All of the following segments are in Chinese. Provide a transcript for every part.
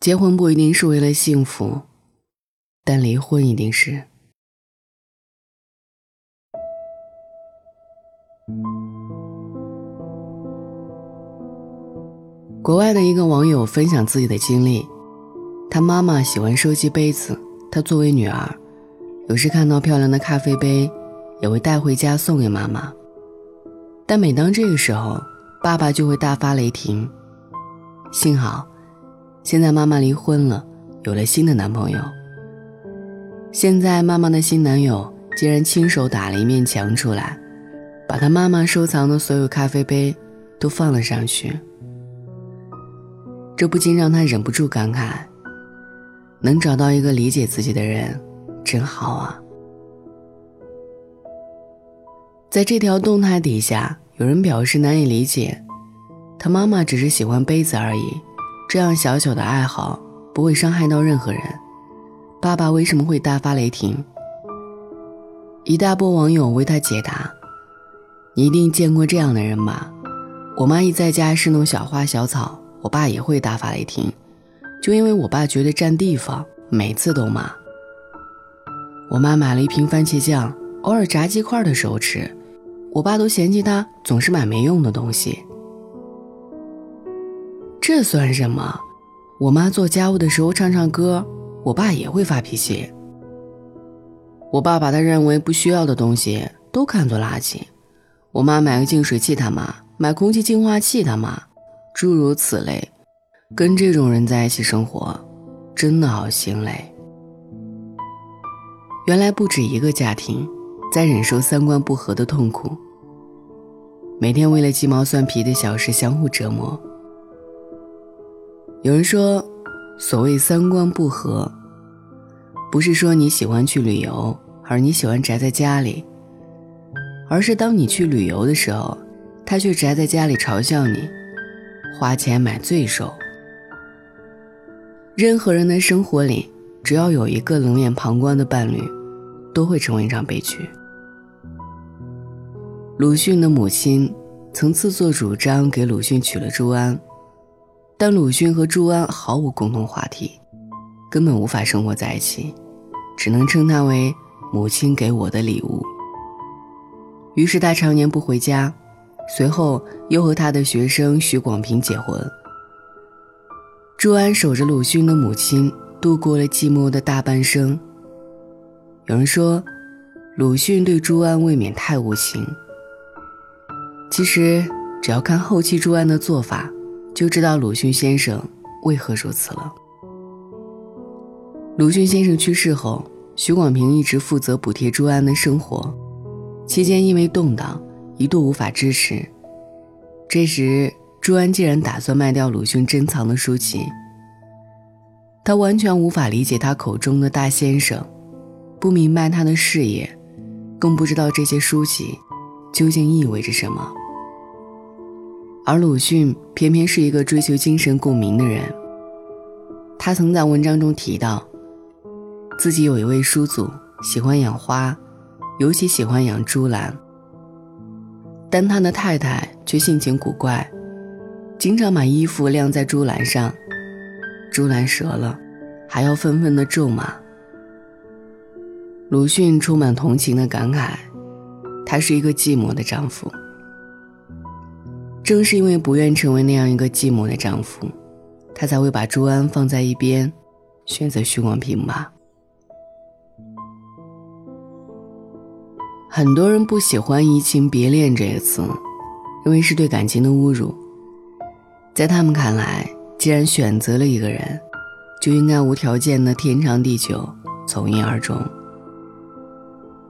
结婚不一定是为了幸福，但离婚一定是。国外的一个网友分享自己的经历，他妈妈喜欢收集杯子，他作为女儿，有时看到漂亮的咖啡杯，也会带回家送给妈妈。但每当这个时候，爸爸就会大发雷霆。幸好。现在妈妈离婚了，有了新的男朋友。现在妈妈的新男友竟然亲手打了一面墙出来，把他妈妈收藏的所有咖啡杯都放了上去。这不禁让他忍不住感慨：能找到一个理解自己的人，真好啊！在这条动态底下，有人表示难以理解，他妈妈只是喜欢杯子而已。这样小小的爱好不会伤害到任何人，爸爸为什么会大发雷霆？一大波网友为他解答：“你一定见过这样的人吧？我妈一在家侍弄小花小草，我爸也会大发雷霆，就因为我爸觉得占地方，每次都骂。我妈买了一瓶番茄酱，偶尔炸鸡块的时候吃，我爸都嫌弃她总是买没用的东西。”这算什么？我妈做家务的时候唱唱歌，我爸也会发脾气。我爸把他认为不需要的东西都看作垃圾。我妈买个净水器，他妈；买空气净化器，他妈。诸如此类，跟这种人在一起生活，真的好心累。原来不止一个家庭在忍受三观不合的痛苦，每天为了鸡毛蒜皮的小事相互折磨。有人说，所谓三观不合，不是说你喜欢去旅游，而你喜欢宅在家里，而是当你去旅游的时候，他却宅在家里嘲笑你，花钱买罪受。任何人的生活里，只要有一个冷眼旁观的伴侣，都会成为一场悲剧。鲁迅的母亲曾自作主张给鲁迅娶了朱安。但鲁迅和朱安毫无共同话题，根本无法生活在一起，只能称他为母亲给我的礼物。于是他常年不回家，随后又和他的学生许广平结婚。朱安守着鲁迅的母亲，度过了寂寞的大半生。有人说，鲁迅对朱安未免太无情。其实，只要看后期朱安的做法。就知道鲁迅先生为何如此了。鲁迅先生去世后，许广平一直负责补贴朱安的生活，期间因为动荡，一度无法支持。这时，朱安竟然打算卖掉鲁迅珍藏的书籍。他完全无法理解他口中的大先生，不明白他的事业，更不知道这些书籍究竟意味着什么。而鲁迅偏偏是一个追求精神共鸣的人。他曾在文章中提到，自己有一位叔祖喜欢养花，尤其喜欢养珠兰。但他的太太却性情古怪，经常把衣服晾在珠兰上，珠兰折了，还要愤愤地咒骂。鲁迅充满同情的感慨，他是一个寂寞的丈夫。正是因为不愿成为那样一个寂寞的丈夫，他才会把朱安放在一边，选择许广平吧。很多人不喜欢“移情别恋”这个词，认为是对感情的侮辱。在他们看来，既然选择了一个人，就应该无条件的天长地久，从一而终。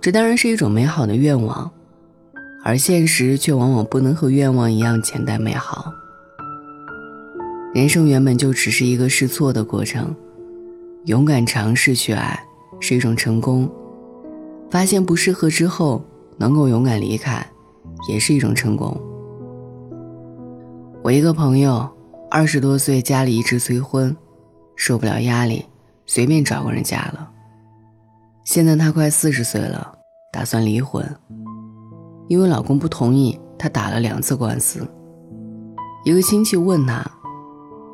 这当然是一种美好的愿望。而现实却往往不能和愿望一样简单美好。人生原本就只是一个试错的过程，勇敢尝试去爱是一种成功，发现不适合之后能够勇敢离开，也是一种成功。我一个朋友，二十多岁家里一直催婚，受不了压力，随便找个人嫁了。现在他快四十岁了，打算离婚。因为老公不同意，她打了两次官司。一个亲戚问她：“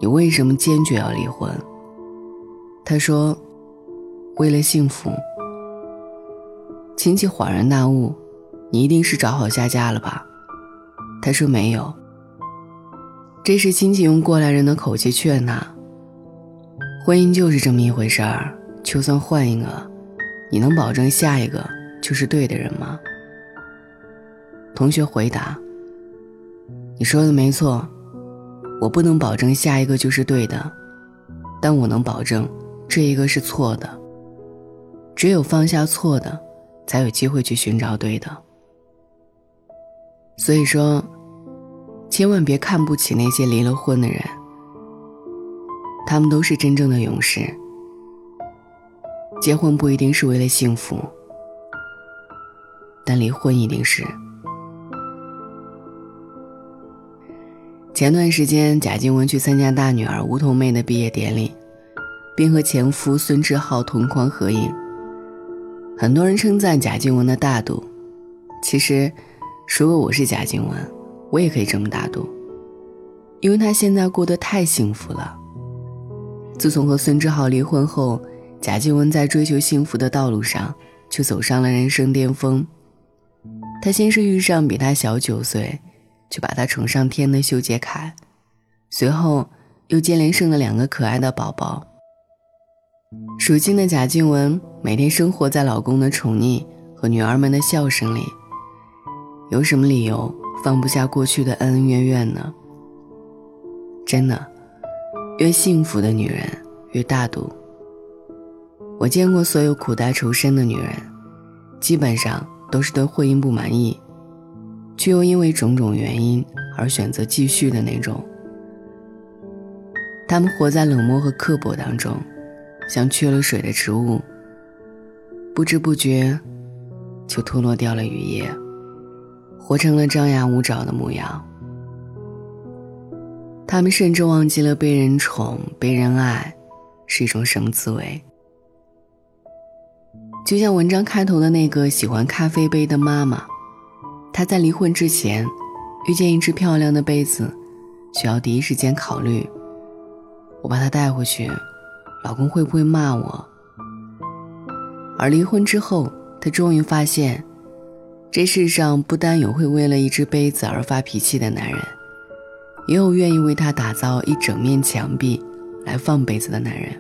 你为什么坚决要离婚？他说：“为了幸福。”亲戚恍然大悟：“你一定是找好下家了吧？”他说：“没有。”这时亲戚用过来人的口气劝他：“婚姻就是这么一回事儿，就算换一个，你能保证下一个就是对的人吗？”同学回答：“你说的没错，我不能保证下一个就是对的，但我能保证这一个是错的。只有放下错的，才有机会去寻找对的。所以说，千万别看不起那些离了婚的人，他们都是真正的勇士。结婚不一定是为了幸福，但离婚一定是。”前段时间，贾静雯去参加大女儿梧桐妹的毕业典礼，并和前夫孙志浩同框合影。很多人称赞贾静雯的大度。其实，如果我是贾静雯，我也可以这么大度，因为她现在过得太幸福了。自从和孙志浩离婚后，贾静雯在追求幸福的道路上就走上了人生巅峰。她先是遇上比她小九岁。就把他宠上天的修杰楷，随后又接连生了两个可爱的宝宝。如今的贾静雯每天生活在老公的宠溺和女儿们的笑声里，有什么理由放不下过去的恩恩怨怨呢？真的，越幸福的女人越大度。我见过所有苦大仇深的女人，基本上都是对婚姻不满意。却又因为种种原因而选择继续的那种。他们活在冷漠和刻薄当中，像缺了水的植物，不知不觉就脱落掉了羽叶，活成了张牙舞爪的模样。他们甚至忘记了被人宠、被人爱是一种什么滋味。就像文章开头的那个喜欢咖啡杯的妈妈。她在离婚之前，遇见一只漂亮的杯子，需要第一时间考虑：我把它带回去，老公会不会骂我？而离婚之后，她终于发现，这世上不单有会为了一只杯子而发脾气的男人，也有愿意为他打造一整面墙壁来放杯子的男人。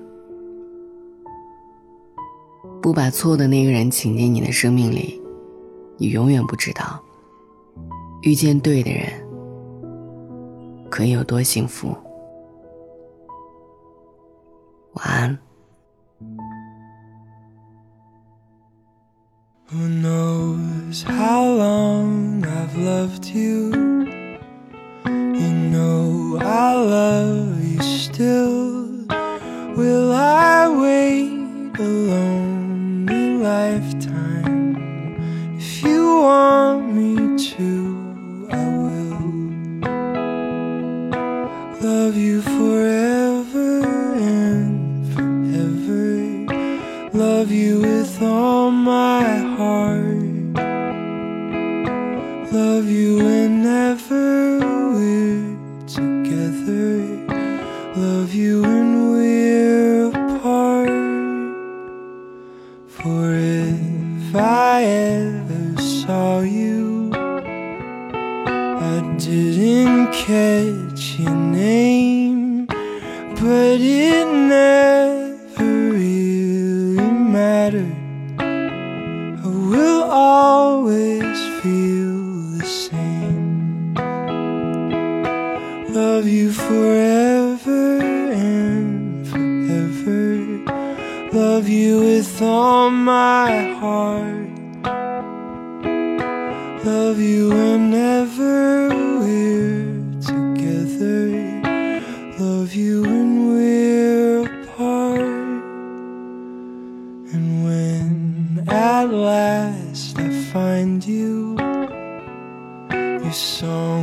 不把错的那个人请进你的生命里，你永远不知道。遇见对的人，可以有多幸福？晚安。love you whenever we're together, love you when we're apart. For if I ever saw you, I didn't catch your name, but it never. love you with all my heart. Love you whenever we're together. Love you when we're apart. And when at last I find you, your song.